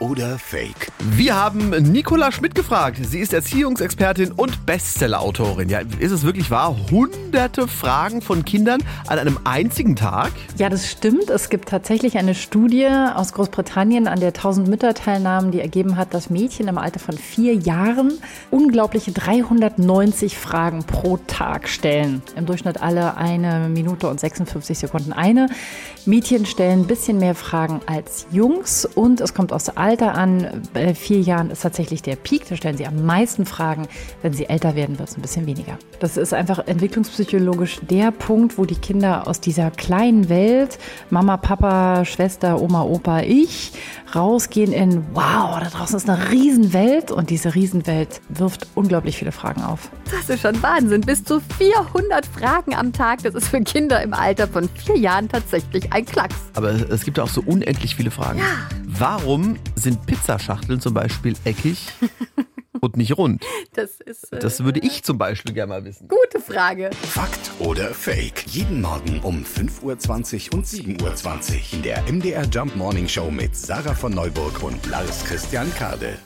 oder Fake? Wir haben Nicola Schmidt gefragt. Sie ist Erziehungsexpertin und Bestsellerautorin. Ja, ist es wirklich wahr? Hunderte Fragen von Kindern an einem einzigen Tag? Ja, das stimmt. Es gibt tatsächlich eine Studie aus Großbritannien, an der 1000 Mütter teilnahmen, die ergeben hat, dass Mädchen im Alter von vier Jahren unglaubliche 390 Fragen pro Tag stellen. Im Durchschnitt alle eine Minute und 56 Sekunden eine. Mädchen stellen ein bisschen mehr Fragen als Jungs und es kommt aus der Alter an. Bei vier Jahren ist tatsächlich der Peak. Da stellen sie am meisten Fragen. Wenn sie älter werden, wird es ein bisschen weniger. Das ist einfach entwicklungspsychologisch der Punkt, wo die Kinder aus dieser kleinen Welt, Mama, Papa, Schwester, Oma, Opa, ich, rausgehen in, wow, da draußen ist eine Riesenwelt und diese Riesenwelt wirft unglaublich viele Fragen auf. Das ist schon Wahnsinn. Bis zu 400 Fragen am Tag. Das ist für Kinder im Alter von vier Jahren tatsächlich ein Klacks. Aber es gibt auch so unendlich viele Fragen. Ja. Warum sind Pizzaschachteln zum Beispiel eckig und nicht rund? Das ist. Äh, Das würde ich zum Beispiel gerne mal wissen. Gute Frage. Fakt oder Fake? Jeden Morgen um 5.20 Uhr und 7.20 Uhr in der MDR Jump Morning Show mit Sarah von Neuburg und Lars Christian Kade.